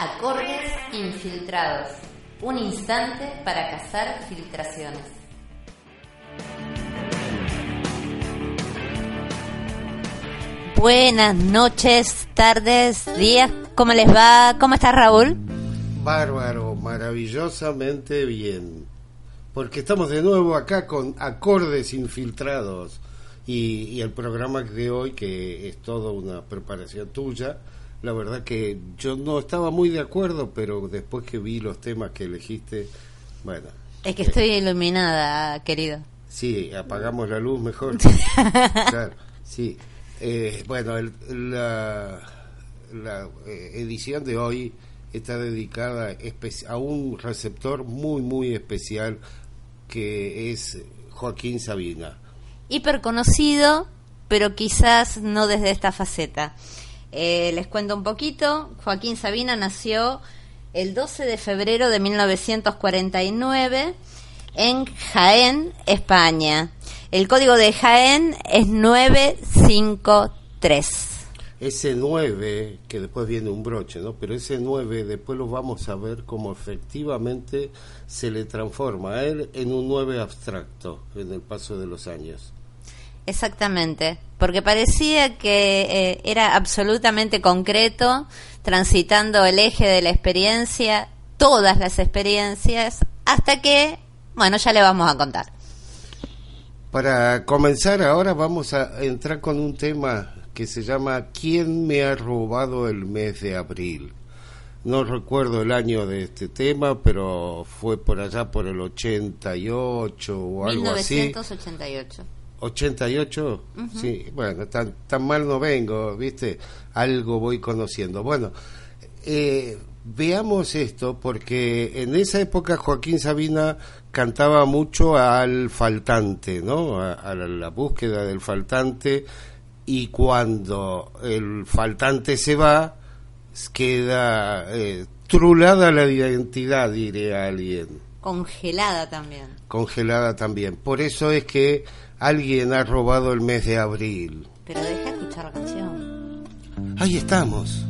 Acordes infiltrados. Un instante para cazar filtraciones. Buenas noches, tardes, días. ¿Cómo les va? ¿Cómo está Raúl? Bárbaro, maravillosamente bien. Porque estamos de nuevo acá con acordes infiltrados. Y, y el programa de hoy, que es toda una preparación tuya, la verdad que yo no estaba muy de acuerdo, pero después que vi los temas que elegiste, bueno. Es que estoy iluminada, querido. Sí, apagamos la luz mejor. claro, sí. Eh, bueno, el, la, la eh, edición de hoy está dedicada a un receptor muy, muy especial que es Joaquín Sabina. Hiper conocido, pero quizás no desde esta faceta. Eh, les cuento un poquito. Joaquín Sabina nació el 12 de febrero de 1949 en Jaén, España. El código de Jaén es 953. Ese 9, que después viene un broche, ¿no? Pero ese 9 después lo vamos a ver cómo efectivamente se le transforma a él en un 9 abstracto en el paso de los años. Exactamente, porque parecía que eh, era absolutamente concreto, transitando el eje de la experiencia, todas las experiencias, hasta que, bueno, ya le vamos a contar. Para comenzar ahora vamos a entrar con un tema que se llama ¿Quién me ha robado el mes de abril? No recuerdo el año de este tema, pero fue por allá por el 88 o algo así. 1988. 88, sí, bueno, tan, tan mal no vengo, ¿viste? Algo voy conociendo. Bueno, eh, veamos esto, porque en esa época Joaquín Sabina cantaba mucho al faltante, ¿no? A, la, búsqueda del faltante, y cuando el faltante se va, queda eh, trulada la identidad, diría alguien. Congelada también. Congelada también. Por eso es que Alguien ha robado el mes de abril. Pero deja escuchar la canción. Ahí estamos.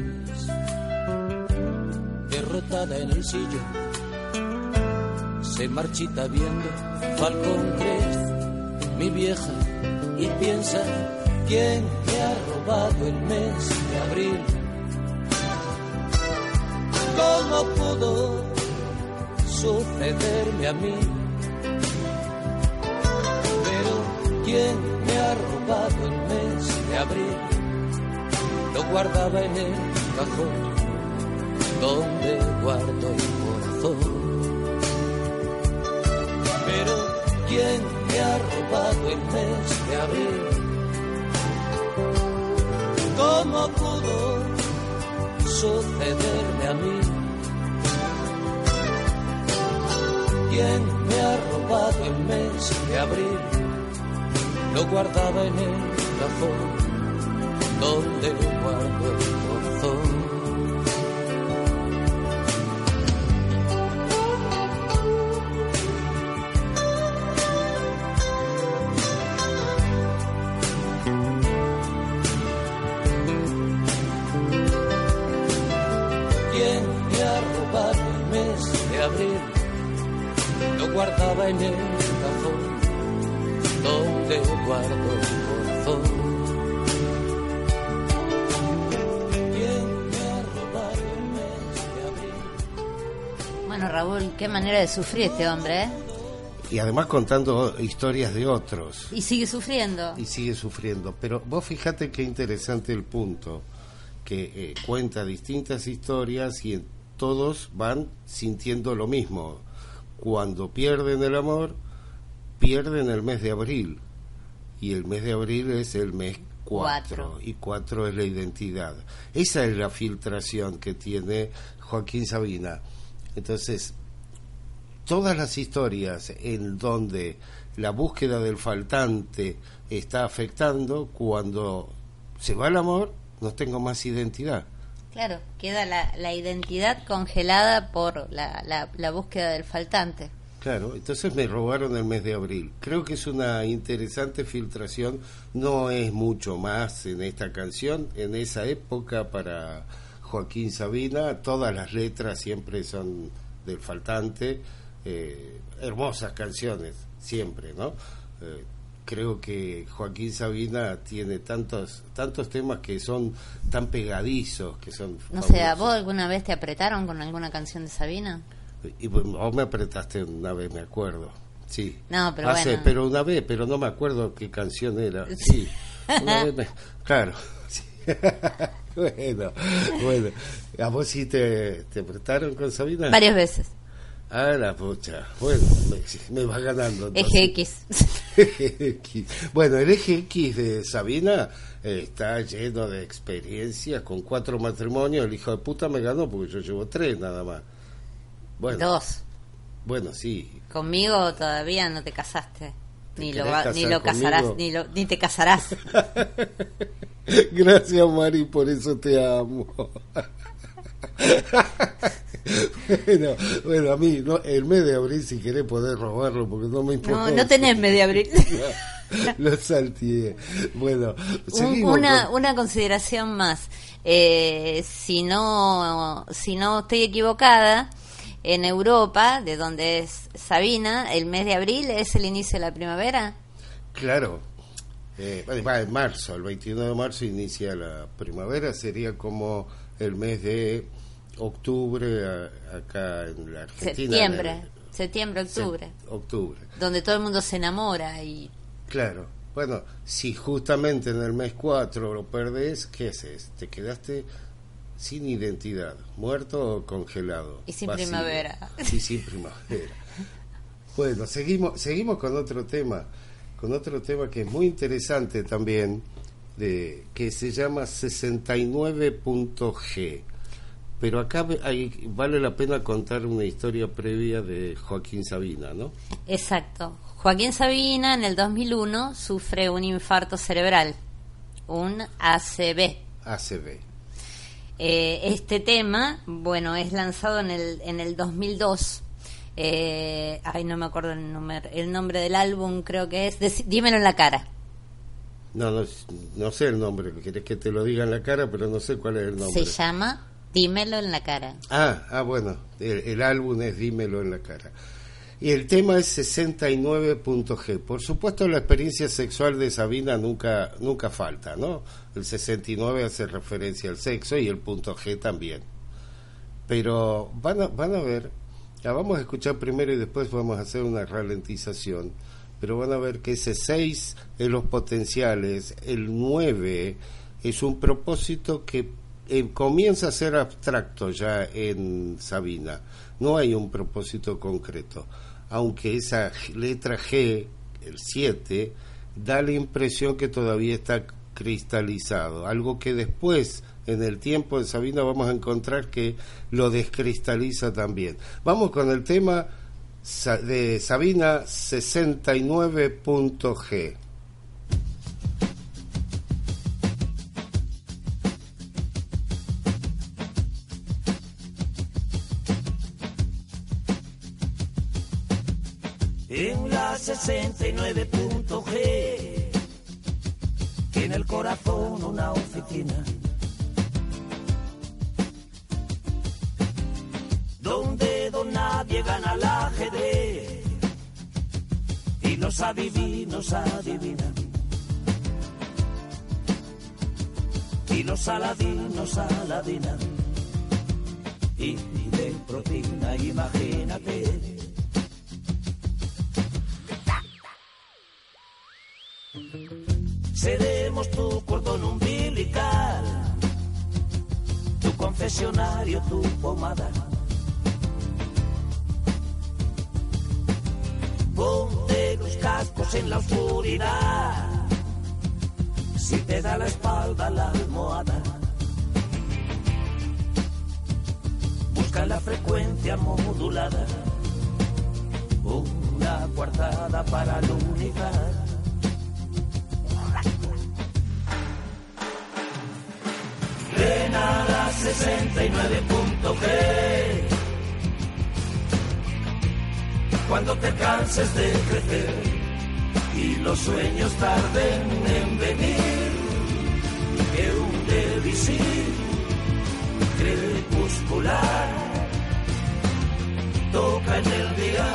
en el sillón, se marchita viendo Falcón Crest, mi vieja, y piensa quién me ha robado el mes de abril. ¿Cómo pudo sucederme a mí. Pero ¿quién me ha robado el mes de abril? Lo guardaba en el cajón donde guardo el corazón. Pero ¿quién me ha robado el mes de abril? ¿Cómo pudo sucederme a mí? ¿Quién me ha robado el mes de abril? Lo guardaba en el cajón donde lo guardo qué manera de sufrir este hombre, ¿eh? Y además contando historias de otros. Y sigue sufriendo. y sigue sufriendo. Pero vos fíjate qué interesante el punto, que eh, cuenta distintas historias y todos van sintiendo lo mismo. Cuando pierden el amor, pierden el mes de abril. Y el mes de abril es el mes Cuatro. 4. Y 4 es la identidad. Esa es la filtración que tiene Joaquín Sabina. Entonces, todas las historias en donde la búsqueda del faltante está afectando, cuando se va el amor, no tengo más identidad. Claro, queda la, la identidad congelada por la, la, la búsqueda del faltante. Claro, entonces me robaron el mes de abril. Creo que es una interesante filtración, no es mucho más en esta canción, en esa época para Joaquín Sabina, todas las letras siempre son del faltante, eh, hermosas canciones, siempre, ¿no? Eh, creo que Joaquín Sabina tiene tantos tantos temas que son tan pegadizos, que son... No sé, ¿a vos alguna vez te apretaron con alguna canción de Sabina? Y vos me apretaste una vez, me acuerdo. Sí. No, pero Hace- bueno. pero una vez, pero no me acuerdo qué canción era. Sí. Una vez me- claro. sí. bueno, bueno. ¿A vos sí te, te apretaron con Sabina? Varias veces. Ah, la pucha. Bueno, me, me va ganando. entonces. Eje X. Bueno, el eje X de Sabina eh, está lleno de experiencias, con cuatro matrimonios. El hijo de puta me ganó porque yo llevo tres nada más. Bueno, Dos. bueno, sí. Conmigo todavía no te casaste. ¿Te Ni lo, ni lo casarás, ni, lo, ni te casarás. Gracias, Mari, por eso te amo. bueno, bueno, a mí, no, el mes de abril, si querés, podés robarlo, porque no me importa. No, no tenés media abril. Lo salteé. Bueno, Un- una, con- una consideración más. Eh, si no si no estoy equivocada, en Europa, de donde es Sabina, el mes de abril es el inicio de la primavera. Claro. Eh, bueno, va en marzo, el 21 de marzo inicia la primavera, sería como el mes de octubre a- acá en la Argentina. Septiembre, el- septiembre, octubre, se- octubre. donde todo el mundo se enamora y Claro. Bueno, si justamente en el mes 4 lo perdés, ¿qué haces? Te quedaste sin identidad, muerto o congelado. Y sin vacío. primavera. Y sin primavera. Bueno, seguimos, seguimos con otro tema, con otro tema que es muy interesante también, de, que se llama 69.g. Pero acá hay, vale la pena contar una historia previa de Joaquín Sabina, ¿no? Exacto. Joaquín Sabina en el 2001 sufre un infarto cerebral, un ACV. ACV. Eh, este tema, bueno, es lanzado en el, en el 2002. Eh, ay, no me acuerdo el, número, el nombre del álbum, creo que es. dímelo en la cara. No, no, no sé el nombre, querés que te lo diga en la cara, pero no sé cuál es el nombre. Se llama Dímelo en la cara. Ah, ah bueno, el, álbum es Dímelo en la cara. Y el tema es 69.g. Por supuesto, la experiencia sexual de Sabina nunca, nunca falta, ¿no? El 69 hace referencia al sexo y el punto G también. Pero van a, van a ver, la vamos a escuchar primero y después vamos a hacer una ralentización. Pero van a ver que ese 6 es los potenciales, el 9 es un propósito que eh, comienza a ser abstracto ya en Sabina. No hay un propósito concreto, aunque esa letra G, el 7, da la impresión que todavía está cristalizado, algo que después en el tiempo de Sabina vamos a encontrar que lo descristaliza también. Vamos con el tema de Sabina 69.g. 69.g, en el corazón una oficina. Donde don nadie gana la ajedrez y los adivinos adivinan. Y los aladinos aladinan. Y de proteína, imagínate Seremos tu cordón umbilical, tu confesionario, tu pomada. Ponte los cascos en la oscuridad, si te da la espalda la almohada. Busca la frecuencia modulada, una cuartada para la unidad 69.g. Cuando te canses de crecer y los sueños tarden en venir, que un devisir crepuscular toca en el día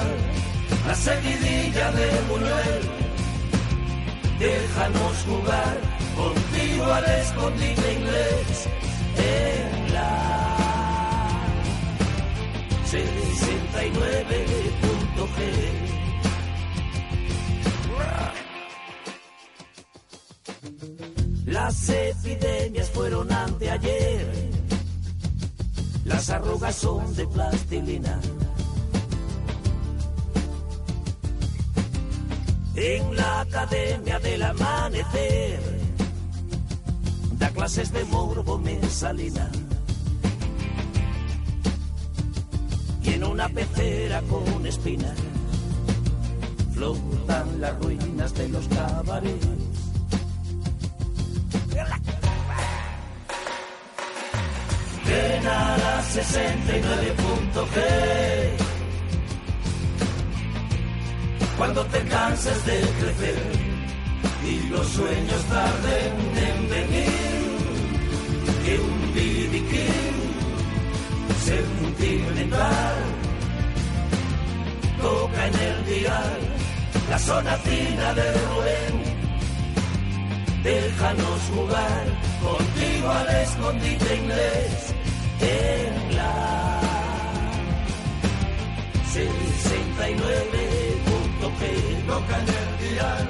la seguidilla de Buñuel. Déjanos jugar contigo al escondite inglés en 69.g. Las epidemias fueron anteayer, las arrugas son de plastilina. En la Academia del Amanecer da clases de morbo mesalina. Y en una pecera con espinas flotan las ruinas de los cabarets. Ven a la 69.g Cuando te canses de crecer y los sueños tarden en venir. Que un bidiquín sentimental toca en el dial la zona fina de Rubén. Déjanos jugar contigo al escondite inglés en la 69.p toca en el dial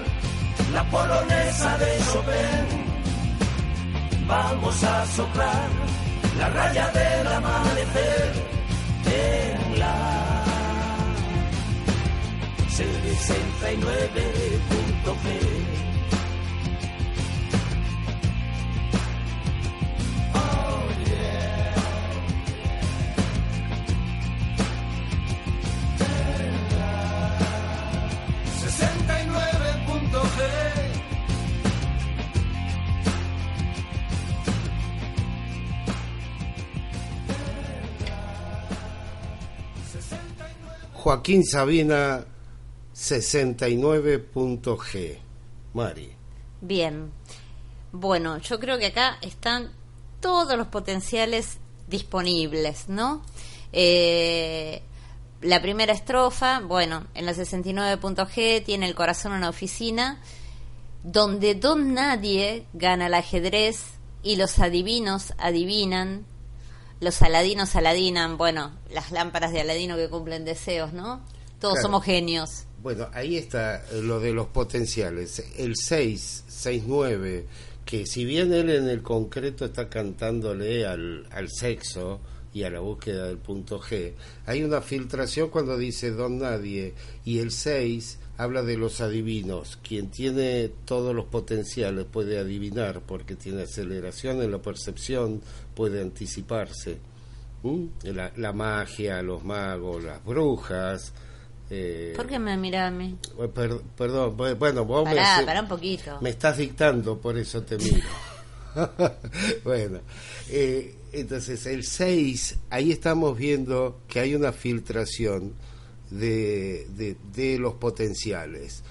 la polonesa de Chopin. Vamos a soplar la raya del amanecer en la 69.g. Joaquín Sabina 69.g. Mari. Bien. Bueno, yo creo que acá están todos los potenciales disponibles, ¿no? Eh, la primera estrofa, bueno, en la 69.g tiene el corazón una oficina, donde don nadie gana el ajedrez y los adivinos adivinan, los aladinos aladinan, bueno, las lámparas de Aladino que cumplen deseos, ¿no? Todos somos genios. Bueno, ahí está lo de los potenciales. El 6, 6, 9, que si bien él en el concreto está cantándole al, al sexo, y a la búsqueda del punto G, hay una filtración cuando dice don nadie y el 6 habla de los adivinos. Quien tiene todos los potenciales puede adivinar porque tiene aceleración en la percepción, puede anticiparse. La, magia, los magos, las brujas. Eh, ¿Por qué me mira a mí? Eh, perdón, bueno, vos pará, me, un poquito. me estás dictando, por eso te miro. bueno, eh, entonces, el 6, ahí estamos viendo que hay una filtración de, de, los potenciales.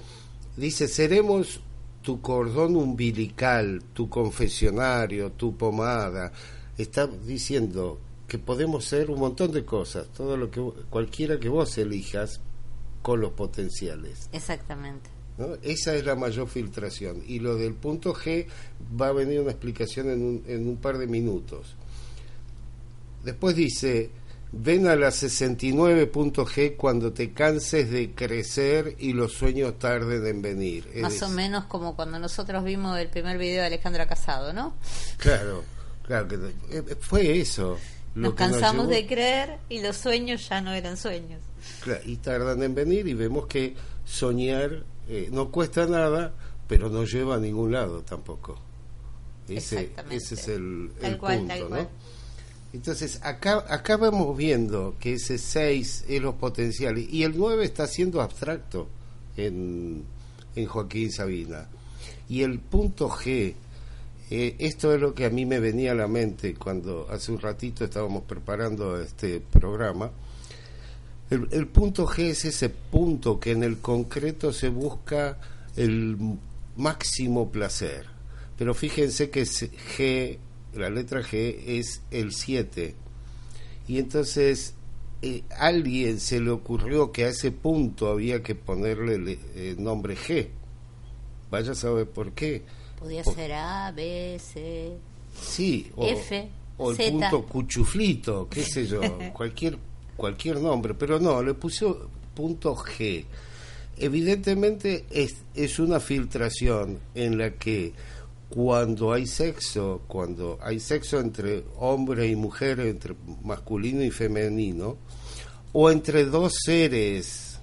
Dice, seremos tu cordón umbilical, tu confesionario, tu pomada. Está diciendo que podemos ser un montón de cosas, todo lo que cualquiera que vos elijas con los potenciales. Exactamente. Esa es la mayor filtración. Y lo del punto G va a venir una explicación en un, en un par de minutos. Después dice, ven a la 69.g cuando te canses de crecer y los sueños tarden en venir. Más o menos como cuando nosotros vimos el primer video de Alejandra Casado, ¿no? Claro, claro que eh, fue eso. nos cansamos de creer y los sueños ya no eran sueños. Claro, y tardan en venir y vemos que soñar eh, no cuesta nada, pero no lleva a ningún lado tampoco. Ese, ese es el, punto, ¿no? Entonces, acá, acá vamos viendo que ese 6 es los potenciales y el 9 está siendo abstracto en, en Joaquín Sabina. Y el punto G, eh, esto es lo que a mí me venía a la mente cuando hace un ratito estábamos preparando este programa. El, punto G es ese punto que en el concreto se busca el máximo placer. Pero fíjense que G la letra G es el 7. Y entonces eh, alguien se le ocurrió que a ese punto había que ponerle el eh, nombre G. Vaya a saber por qué. Podía ser A, B, C, sí, o, F, o el punto cuchuflito, qué sé yo, cualquier, cualquier nombre, pero no, le puso punto G. Evidentemente es, es una filtración en la que cuando hay sexo, cuando hay sexo entre hombre y mujer, entre masculino y femenino, o entre dos seres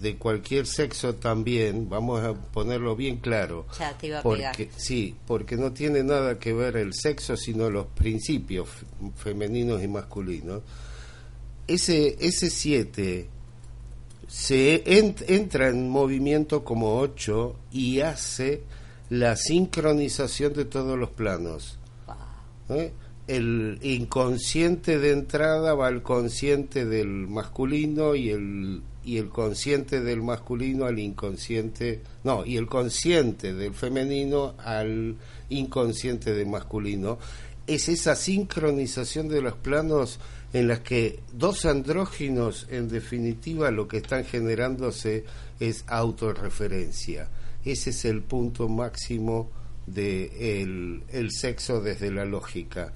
de cualquier sexo también, vamos a ponerlo bien claro, porque sí, porque no tiene nada que ver el sexo, sino los principios femeninos y masculinos. Ese ese siete se entra en movimiento como ocho y hace la sincronización de todos los planos. ¿Eh? El inconsciente de entrada va al consciente del masculino y el, y el consciente del masculino al inconsciente, no, y el consciente del femenino al inconsciente del masculino. Es esa sincronización de los planos en las que dos andróginos, en definitiva, lo que están generándose es autorreferencia ese es el punto máximo de el, sexo desde la lógica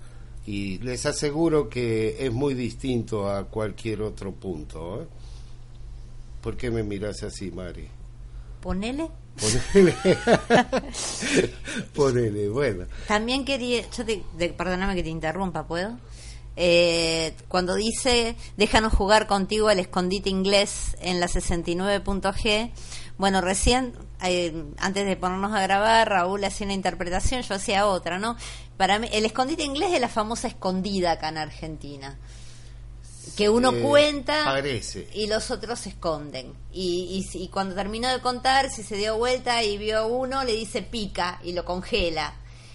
y les aseguro que es muy distinto a cualquier otro punto ¿eh? ¿por qué me miras así Mari? ponele ponele ponele bueno también quería yo te, perdóname que te interrumpa ¿puedo? Eh, cuando dice déjanos jugar contigo el escondite inglés en la 69.g bueno recién eh, antes de ponernos a grabar, Raúl hacía una interpretación, yo hacía otra, ¿no? Para mí, el escondite inglés es la famosa escondida acá en Argentina. Que uno cuenta y los otros se esconden. Y, y, cuando terminó de contar, si se dio vuelta y vio a uno, le dice pica y lo congela.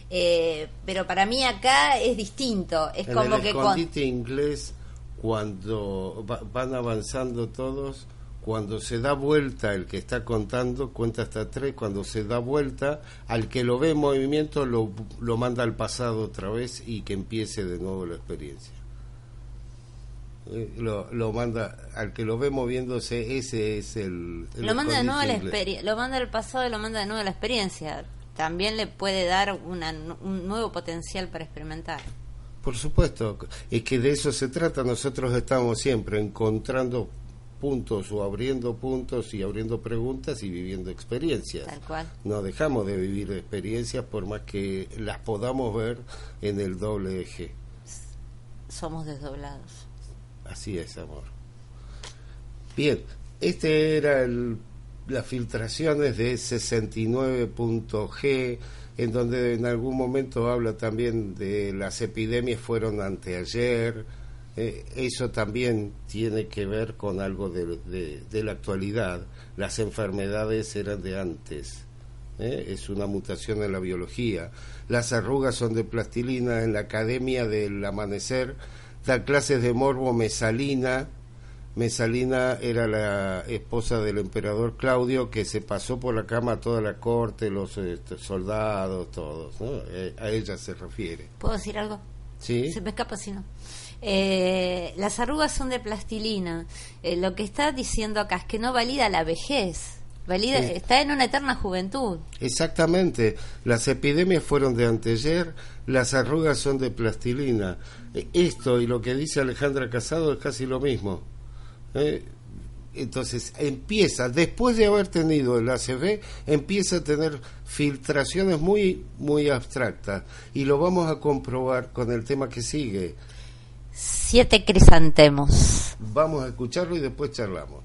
Eh, pero para mí acá es distinto. Es como el que. escondite inglés, cuando van avanzando todos cuando se da vuelta el que está contando, cuenta hasta tres, cuando se da vuelta, al que lo ve en movimiento lo, lo manda al pasado otra vez y que empiece de nuevo la experiencia. Eh, lo, lo manda al que lo ve moviéndose ese es el, lo manda de nuevo a la lo manda al pasado y lo manda de nuevo a la experiencia. También le puede dar una, un nuevo potencial para experimentar. Por supuesto es que de eso se trata. Nosotros estamos siempre encontrando puntos o abriendo puntos y abriendo preguntas y viviendo experiencias. Tal cual. No dejamos de vivir experiencias por más que las podamos ver en el doble eje. Somos desdoblados. Así es, amor. Bien, este era el, las filtraciones de 69.g, en donde en algún momento habla también de las epidemias fueron anteayer eh, eso también tiene que ver con algo de, de, la actualidad. Las enfermedades eran de antes. ¿eh? Es una mutación en la biología. Las arrugas son de plastilina. En la Academia del Amanecer da clases de morbo Mesalina. Mesalina era la esposa del emperador Claudio que se pasó por la cama a toda la corte, los este, soldados, todos. Eh, a ella se refiere. ¿Puedo decir algo? Sí. Se me escapa si no. Eh, las arrugas son de plastilina. Eh, lo que está diciendo acá es que no valida la vejez. Valida, Está en una eterna juventud. Exactamente. Las epidemias fueron de anteayer, las arrugas son de plastilina. Eh, esto y lo que dice Alejandra Casado es casi lo mismo. Entonces empieza, después de haber tenido el ACV, empieza a tener filtraciones muy, muy abstractas. Y lo vamos a comprobar con el tema que sigue, Siete crisantemos. Vamos a escucharlo y después charlamos.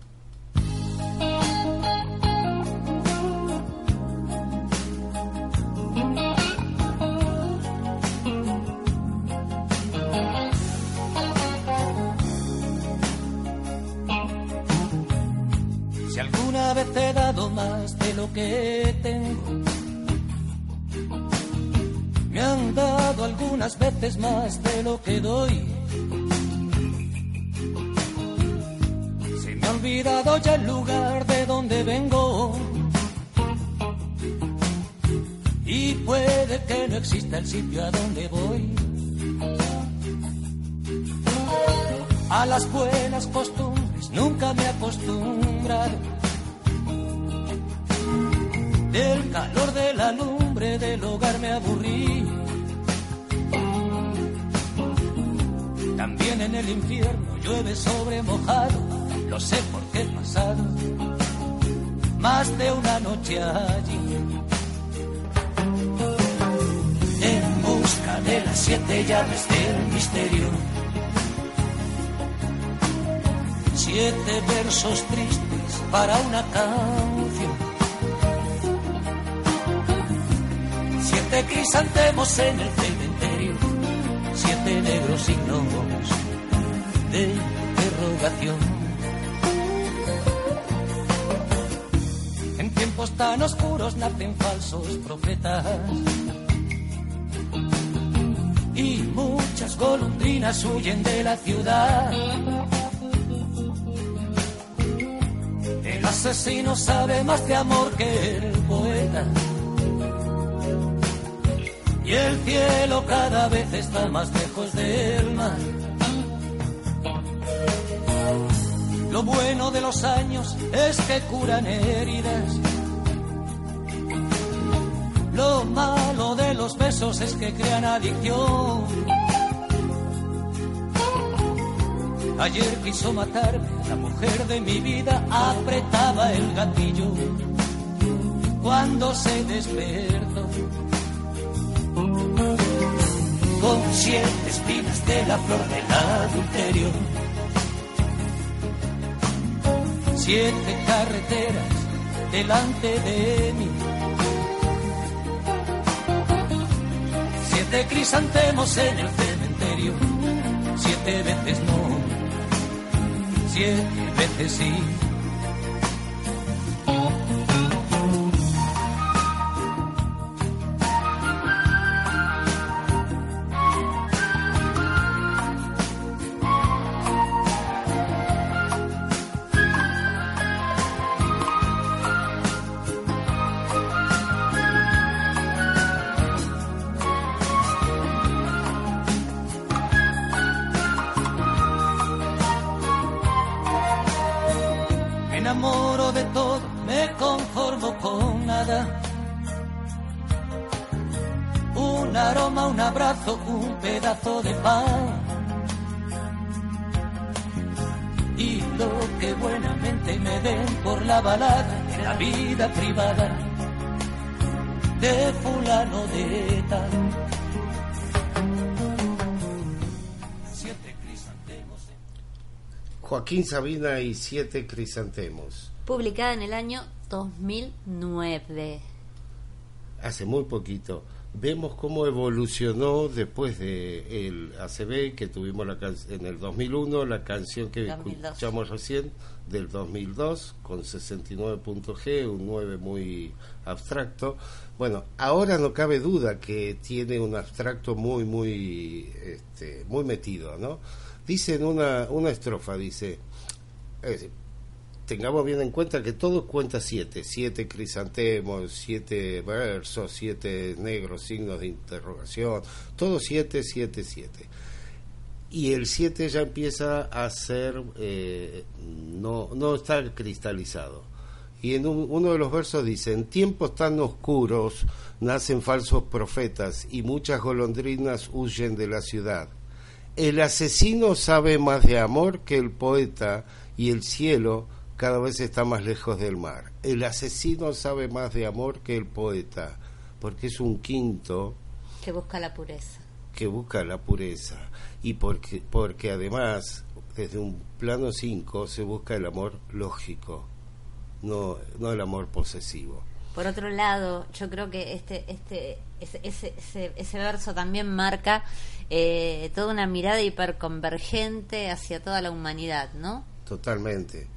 Si alguna vez he dado más de lo que tengo, me han dado algunas veces más de lo que doy olvidado ya el lugar de donde vengo. Y puede que no exista el sitio a donde voy. A las buenas costumbres nunca me acostumbrado. Del calor de la lumbre del hogar me aburrí. También en el infierno llueve sobre mojado lo sé porque he pasado más de una noche allí. En busca de las siete llaves del misterio. Siete versos tristes para una canción. Siete crisantemos en el cementerio. Siete negros signos de interrogación. Tan oscuros nacen falsos profetas. Y muchas golondrinas huyen de la ciudad. El asesino sabe más de amor que el poeta. Y el cielo cada vez está más lejos del mar. Lo bueno de los años es que curan heridas lo malo de los besos es que crean adicción. Ayer quiso matarme, la mujer de mi vida apretaba el gatillo cuando se despertó. Con siete espinas de la flor del adulterio. Siete carreteras delante de mí crisantemos en el cementerio, siete veces no, siete veces sí. Tal. Joaquín Sabina y siete crisantemos. Publicada en el año 2009. Hace muy poquito. Vemos cómo evolucionó después de el ACB que tuvimos la en el 2001, la canción que escuchamos recién del 2002 con 69 puntos G, un 9 muy abstracto. Bueno, ahora no cabe duda que tiene un abstracto muy, muy, este, muy metido, ¿no? Dice en una, una estrofa, dice, tengamos bien en cuenta que todo cuenta siete, siete crisantemos, siete versos, siete negros signos de interrogación, todo siete, siete, siete. Y el siete ya empieza a ser, eh, no, no está cristalizado. Y en uno de los versos dice, en tiempos tan oscuros nacen falsos profetas y muchas golondrinas huyen de la ciudad el asesino sabe más de amor que el poeta y el cielo cada vez está más lejos del mar. El asesino sabe más de amor que el poeta, porque es un quinto que busca la pureza. Que busca la pureza y porque porque además desde un plano 5 se busca el amor lógico, no no el amor posesivo. Por otro lado, yo creo que este, este, ese, ese, ese, verso también marca eh, toda una mirada hiperconvergente hacia toda la humanidad, ¿no? Totalmente.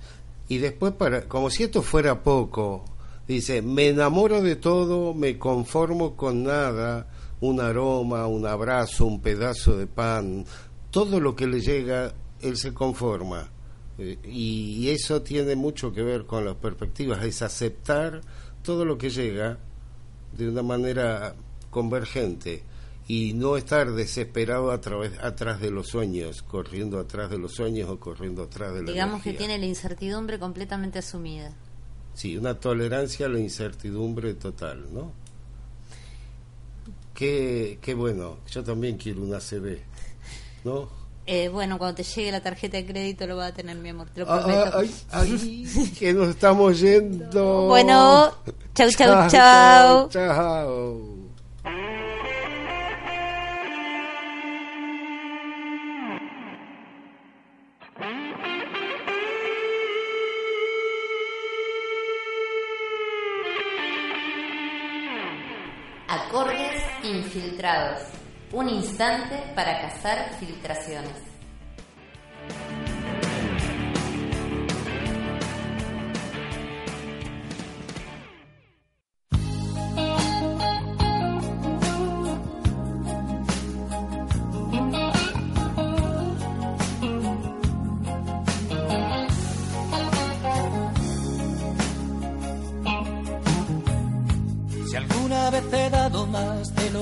Y después, para, como si esto fuera poco, dice, me enamoro de todo, me conformo con nada, un aroma, un abrazo, un pedazo de pan, todo lo que le llega, él se conforma. Eh, y eso tiene mucho que ver con las perspectivas, es aceptar todo lo que llega de una manera convergente y no estar desesperado a través atrás de los sueños, corriendo atrás de los sueños o corriendo atrás de la Digamos que tiene la incertidumbre completamente asumida. Sí, una tolerancia a la incertidumbre total, ¿no? Qué, qué bueno, yo también quiero una CB, ¿no? Eh, bueno, cuando te llegue la tarjeta de crédito lo va a tener, mi amor, te lo ah, prometo. Ay, ay, que nos estamos yendo. Bueno, chau, chau, chau. Chau. Acordes Un instante para cazar filtraciones.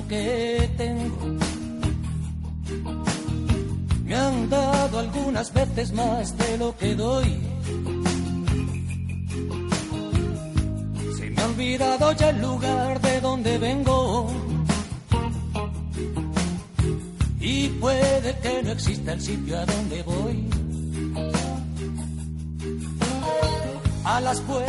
Que tengo, me han dado algunas veces más de lo que doy. Se me ha olvidado ya el lugar de donde vengo. Y puede que no exista el sitio a donde voy. A las buenas